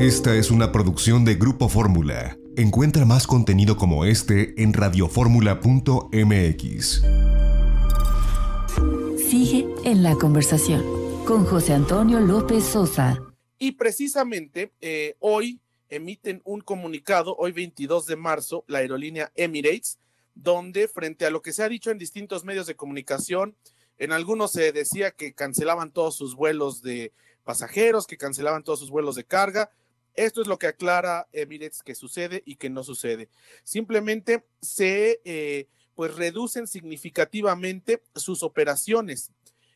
Esta es una producción de Grupo Fórmula. Encuentra más contenido como este en radioformula.mx. Sigue en la conversación con José Antonio López Sosa. Y precisamente eh, hoy emiten un comunicado, hoy 22 de marzo, la aerolínea Emirates, donde frente a lo que se ha dicho en distintos medios de comunicación, en algunos se decía que cancelaban todos sus vuelos de pasajeros, que cancelaban todos sus vuelos de carga. Esto es lo que aclara Emirates que sucede y que no sucede. Simplemente se eh, pues reducen significativamente sus operaciones,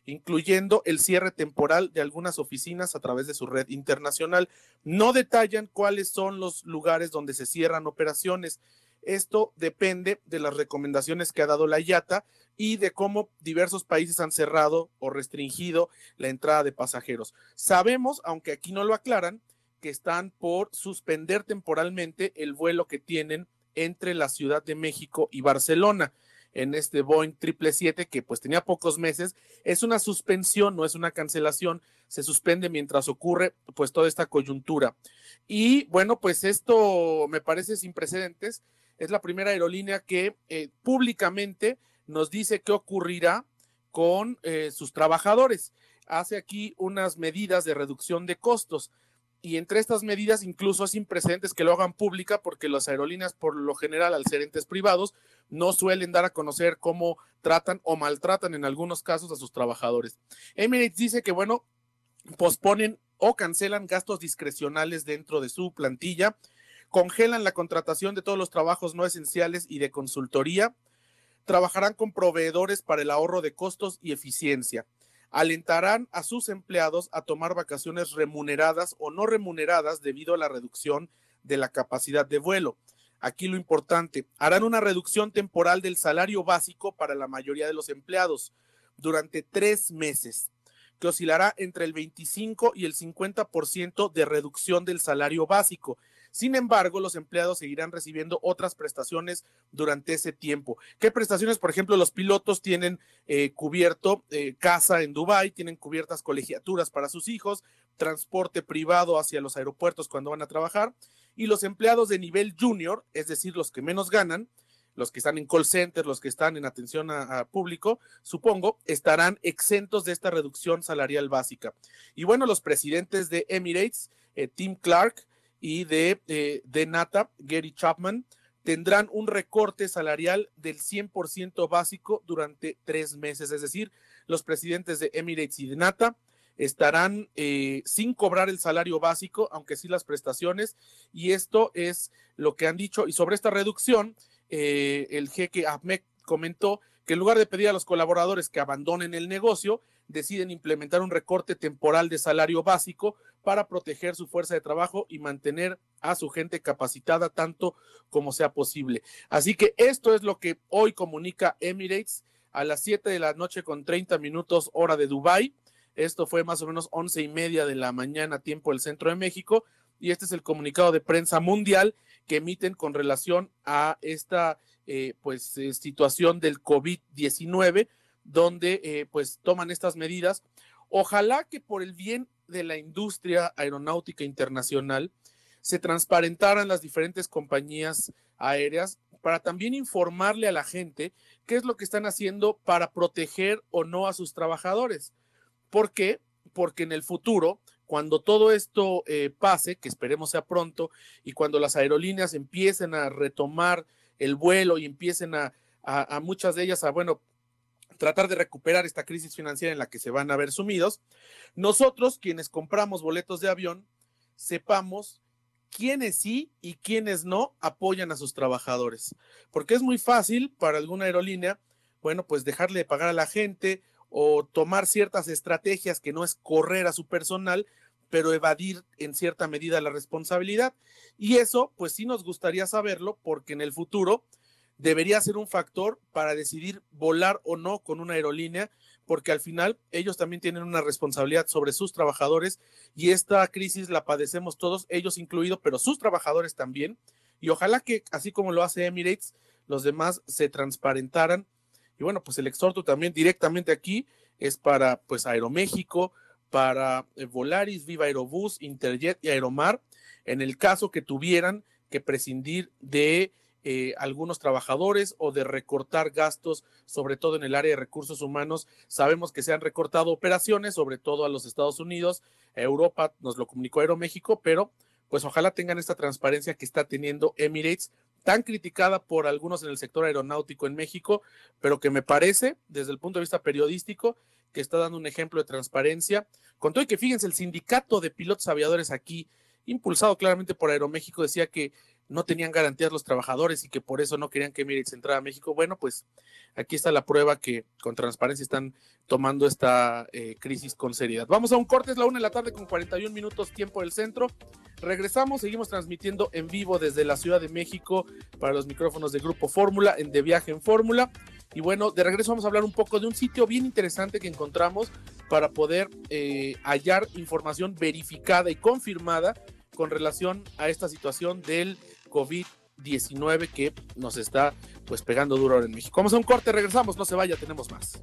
incluyendo el cierre temporal de algunas oficinas a través de su red internacional. No detallan cuáles son los lugares donde se cierran operaciones. Esto depende de las recomendaciones que ha dado la IATA y de cómo diversos países han cerrado o restringido la entrada de pasajeros. Sabemos, aunque aquí no lo aclaran, que están por suspender temporalmente el vuelo que tienen entre la Ciudad de México y Barcelona en este Boeing 777 que pues tenía pocos meses. Es una suspensión, no es una cancelación, se suspende mientras ocurre pues toda esta coyuntura. Y bueno, pues esto me parece sin precedentes. Es la primera aerolínea que eh, públicamente nos dice qué ocurrirá con eh, sus trabajadores. Hace aquí unas medidas de reducción de costos y entre estas medidas incluso sin precedentes que lo hagan pública porque las aerolíneas por lo general al ser entes privados no suelen dar a conocer cómo tratan o maltratan en algunos casos a sus trabajadores. Emirates dice que bueno, posponen o cancelan gastos discrecionales dentro de su plantilla, congelan la contratación de todos los trabajos no esenciales y de consultoría, trabajarán con proveedores para el ahorro de costos y eficiencia alentarán a sus empleados a tomar vacaciones remuneradas o no remuneradas debido a la reducción de la capacidad de vuelo. Aquí lo importante, harán una reducción temporal del salario básico para la mayoría de los empleados durante tres meses, que oscilará entre el 25 y el 50% de reducción del salario básico. Sin embargo, los empleados seguirán recibiendo otras prestaciones durante ese tiempo. ¿Qué prestaciones? Por ejemplo, los pilotos tienen eh, cubierto eh, casa en Dubái, tienen cubiertas colegiaturas para sus hijos, transporte privado hacia los aeropuertos cuando van a trabajar. Y los empleados de nivel junior, es decir, los que menos ganan, los que están en call center, los que están en atención a, público, supongo, estarán exentos de esta reducción salarial básica. Y bueno, los presidentes de Emirates, eh, Tim Clark, y de, eh, de Nata, Gary Chapman, tendrán un recorte salarial del 100% básico durante tres meses. Es decir, los presidentes de Emirates y de Nata estarán eh, sin cobrar el salario básico, aunque sí las prestaciones. Y esto es lo que han dicho. Y sobre esta reducción, eh, el jeque Ahmed comentó que en lugar de pedir a los colaboradores que abandonen el negocio, deciden implementar un recorte temporal de salario básico para proteger su fuerza de trabajo y mantener a su gente capacitada tanto como sea posible. Así que esto es lo que hoy comunica Emirates a las 7 de la noche con 30 minutos hora de Dubái. Esto fue más o menos once y media de la mañana tiempo del centro de México y este es el comunicado de prensa mundial que emiten con relación a esta eh, pues eh, situación del COVID-19 donde eh, pues toman estas medidas. Ojalá que por el bien de la industria aeronáutica internacional se transparentaran las diferentes compañías aéreas para también informarle a la gente qué es lo que están haciendo para proteger o no a sus trabajadores. ¿Por qué? Porque en el futuro, cuando todo esto eh, pase, que esperemos sea pronto, y cuando las aerolíneas empiecen a retomar el vuelo y empiecen a, a muchas de ellas a, bueno, tratar de recuperar esta crisis financiera en la que se van a ver sumidos, nosotros quienes compramos boletos de avión, sepamos quiénes sí y quiénes no apoyan a sus trabajadores. Porque es muy fácil para alguna aerolínea, bueno, pues dejarle de pagar a la gente o tomar ciertas estrategias que no es correr a su personal, pero evadir en cierta medida la responsabilidad. Y eso, pues sí nos gustaría saberlo porque en el futuro debería ser un factor para decidir volar o no con una aerolínea, porque al final ellos también tienen una responsabilidad sobre sus trabajadores y esta crisis la padecemos todos, ellos incluidos, pero sus trabajadores también. Y ojalá que, así como lo hace Emirates, los demás se transparentaran. Y bueno, pues el exhorto también directamente aquí es para pues Aeroméxico, para eh, Volaris, Viva Aerobús, Interjet y Aeromar en el caso que tuvieran que prescindir de eh, algunos trabajadores o de recortar gastos, sobre todo en el área de recursos humanos. Sabemos que se han recortado operaciones, sobre todo a los Estados Unidos, Europa, nos lo comunicó Aeroméxico, pero pues ojalá tengan esta transparencia que está teniendo Emirates, tan criticada por algunos en el sector aeronáutico en México, pero que me parece, desde el punto de vista periodístico, que está dando un ejemplo de transparencia. Con todo y que fíjense, el sindicato de pilotos aviadores aquí, impulsado claramente por Aeroméxico, decía que no tenían garantías los trabajadores y que por eso no querían que Emirates entrara a México. Bueno, pues aquí está la prueba que con transparencia están tomando esta eh, crisis con seriedad. Vamos a un corte, es la una de la tarde con 41 minutos tiempo del centro. Regresamos, seguimos transmitiendo en vivo desde la Ciudad de México para los micrófonos de Grupo Fórmula, en De Viaje en Fórmula. Y bueno, de regreso vamos a hablar un poco de un sitio bien interesante que encontramos para poder eh, hallar información verificada y confirmada con relación a esta situación del COVID-19 que nos está pues pegando duro ahora en México. Vamos a un corte, regresamos, no se vaya, tenemos más.